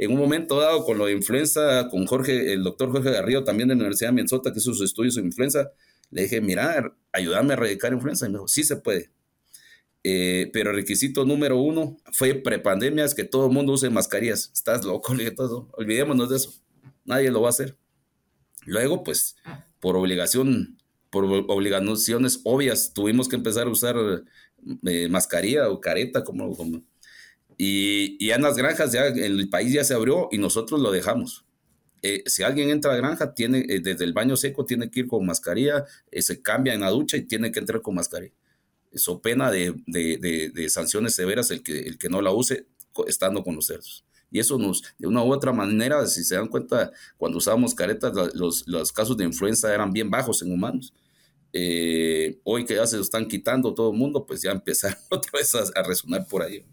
en un momento dado con lo de influenza, con Jorge, el doctor Jorge Garrido, también de la Universidad de Minnesota, que hizo sus estudios en influenza, le dije, mira, ayúdame a erradicar influenza. Y me dijo, sí se puede. Eh, pero requisito número uno fue prepandemia, es que todo el mundo use mascarillas. Estás loco, le dije. Olvidémonos de eso. Nadie lo va a hacer. Luego, pues, por obligación, por obligaciones obvias, tuvimos que empezar a usar eh, mascarilla o careta, como. Y, ya en las granjas, ya el país ya se abrió y nosotros lo dejamos. Eh, si alguien entra a la granja, tiene, desde el baño seco tiene que ir con mascarilla, se cambia en la ducha y tiene que entrar con mascarilla so pena de, de, de, sanciones severas el que, el que no la use estando con los cerdos. Y eso nos, de una u otra manera, si se dan cuenta, cuando usábamos caretas, los, los casos de influenza eran bien bajos en humanos. Eh, hoy que ya se lo están quitando todo el mundo, pues ya empezaron otra vez a, a resonar por ahí.